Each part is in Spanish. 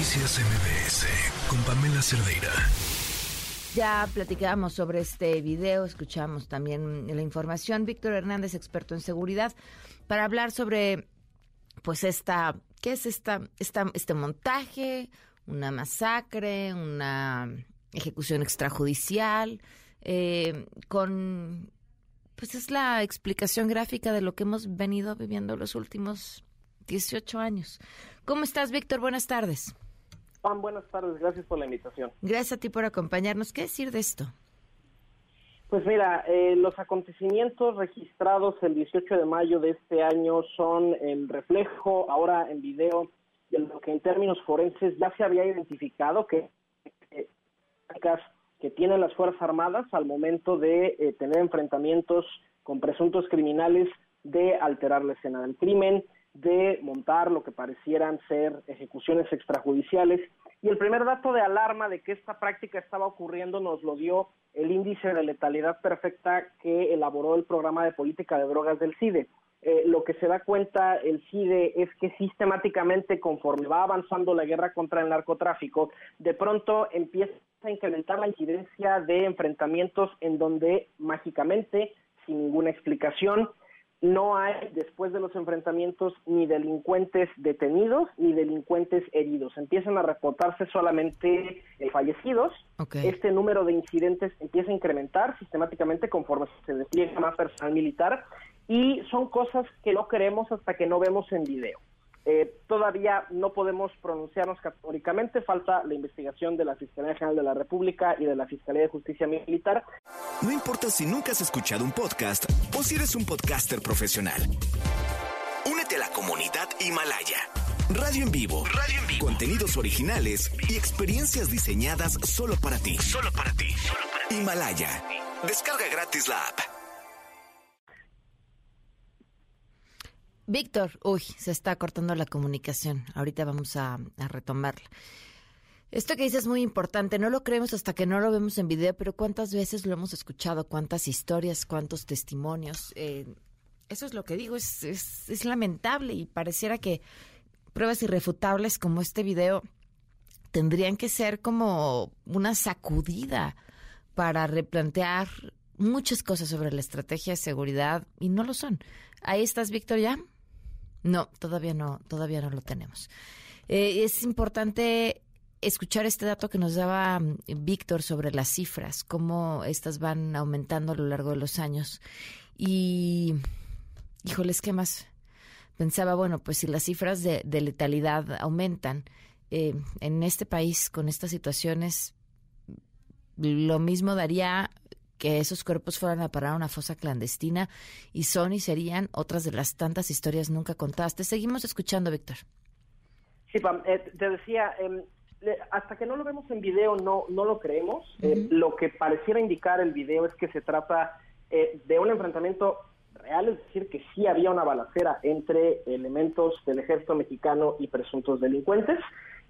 Noticias MBS con Pamela Cerdeira. Ya platicábamos sobre este video, escuchamos también la información. Víctor Hernández, experto en seguridad, para hablar sobre, pues, esta, ¿qué es esta, esta este montaje? Una masacre, una ejecución extrajudicial, eh, con, pues, es la explicación gráfica de lo que hemos venido viviendo los últimos 18 años. ¿Cómo estás, Víctor? Buenas tardes. Juan, buenas tardes. Gracias por la invitación. Gracias a ti por acompañarnos. ¿Qué decir de esto? Pues mira, eh, los acontecimientos registrados el 18 de mayo de este año son el reflejo ahora en video de lo que en términos forenses ya se había identificado que eh, que tienen las Fuerzas Armadas al momento de eh, tener enfrentamientos con presuntos criminales de alterar la escena del crimen, de montar lo que parecieran ser ejecuciones extrajudiciales. Y el primer dato de alarma de que esta práctica estaba ocurriendo nos lo dio el índice de letalidad perfecta que elaboró el programa de política de drogas del CIDE. Eh, lo que se da cuenta el CIDE es que sistemáticamente conforme va avanzando la guerra contra el narcotráfico, de pronto empieza a incrementar la incidencia de enfrentamientos en donde mágicamente, sin ninguna explicación, no hay después de los enfrentamientos ni delincuentes detenidos ni delincuentes heridos. Empiezan a reportarse solamente eh, fallecidos. Este número de incidentes empieza a incrementar sistemáticamente conforme se despliega más personal militar y son cosas que no queremos hasta que no vemos en video. Eh, todavía no podemos pronunciarnos categóricamente, falta la investigación de la Fiscalía General de la República y de la Fiscalía de Justicia Militar. No importa si nunca has escuchado un podcast o si eres un podcaster profesional. Únete a la comunidad Himalaya. Radio en vivo. Radio en vivo. Contenidos originales y experiencias diseñadas solo para ti. Solo para ti. Himalaya. Descarga gratis la app. Víctor, uy, se está cortando la comunicación. Ahorita vamos a, retomarla. Esto que dices es muy importante. No lo creemos hasta que no lo vemos en video, pero ¿cuántas veces lo hemos escuchado? ¿Cuántas historias? ¿Cuántos testimonios? Eh, eso es lo que digo. Es, es, es lamentable y pareciera que pruebas irrefutables como este video tendrían que ser como una sacudida para replantear muchas cosas sobre la estrategia de seguridad y no lo son. Ahí estás, Víctor, ya. No, todavía no, todavía no lo tenemos. Eh, es importante escuchar este dato que nos daba mm, Víctor sobre las cifras, cómo estas van aumentando a lo largo de los años. Y, híjoles, ¿qué más? Pensaba, bueno, pues si las cifras de, letalidad aumentan eh, en este país con estas situaciones, lo mismo daría que esos cuerpos fueran a parar a una fosa clandestina y son y serían otras de las tantas historias nunca contadas. Te seguimos escuchando, Víctor. Sí, Pam, eh, te decía, em, hasta que no lo vemos en video no, no lo creemos. Eh, lo que pareciera indicar el video es que se trata eh, de un enfrentamiento real, es decir, que sí había una balacera entre elementos del ejército mexicano y presuntos delincuentes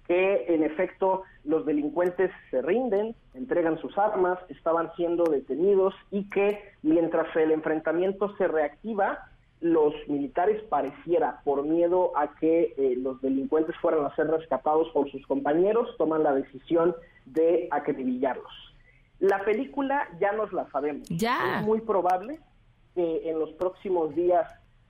que en efecto los delincuentes se rinden, entregan sus armas, estaban siendo detenidos y que mientras el enfrentamiento se reactiva, los militares pareciera, por miedo a que eh, los delincuentes fueran a ser rescatados por sus compañeros, toman la decisión de acribillarlos. La película ya nos la sabemos. Ya. Es muy probable que en los próximos días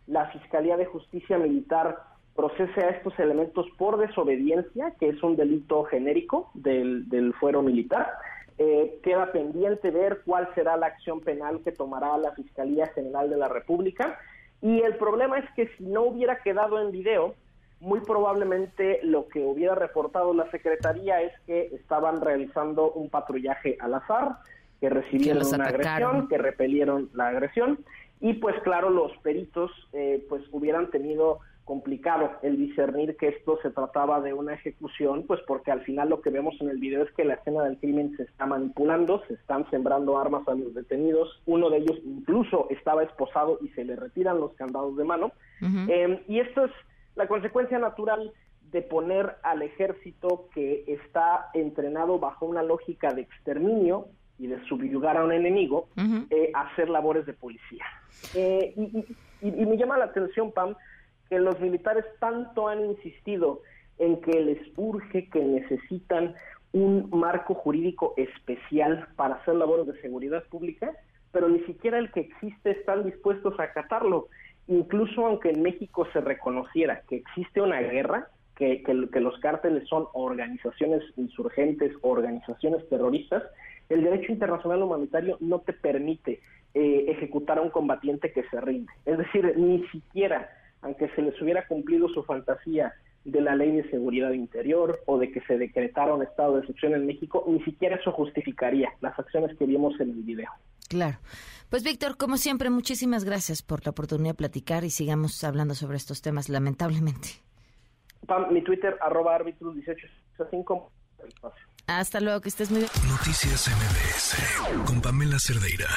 la Fiscalía de Justicia Militar procese a estos elementos por desobediencia, que es un delito genérico del, del fuero militar. Eh, queda pendiente ver cuál será la acción penal que tomará la Fiscalía General de la República. Y el problema es que si no hubiera quedado en video, muy probablemente lo que hubiera reportado la Secretaría es que estaban realizando un patrullaje al azar, que recibieron una agresión, que repelieron la agresión, y pues claro, los peritos eh, pues hubieran tenido complicado el discernir que esto se trataba de una ejecución, pues porque al final lo que vemos en el video es que la escena del crimen se está manipulando, se están sembrando armas a los detenidos, uno de ellos incluso estaba esposado y se le retiran los candados de mano, em, y esto es la consecuencia natural de poner al ejército que está entrenado bajo una lógica de exterminio y de subyugar a un enemigo eh, a hacer labores de policía. Eh, y, y me llama la atención, Pam, que los militares tanto han insistido en que les urge, que necesitan un marco jurídico especial para hacer labores de seguridad pública, pero ni siquiera el que existe están dispuestos a acatarlo. Incluso aunque en México se reconociera que existe una guerra, que, que, los cárteles son organizaciones insurgentes, organizaciones terroristas, el derecho internacional humanitario no te permite eh, ejecutar a un combatiente que se rinde. Es decir, ni siquiera, aunque se les hubiera cumplido su fantasía de la ley de seguridad interior o de que se decretara un estado de excepción en México, ni siquiera eso justificaría las acciones que vimos en el video. Claro. Pues Víctor, como siempre, muchísimas gracias por la oportunidad de platicar y sigamos hablando sobre estos temas, lamentablemente. Pam, mi Twitter, arroba árbitro 1865. Hasta luego, que estés muy bien. Noticias MBS con Pamela Cerdeira.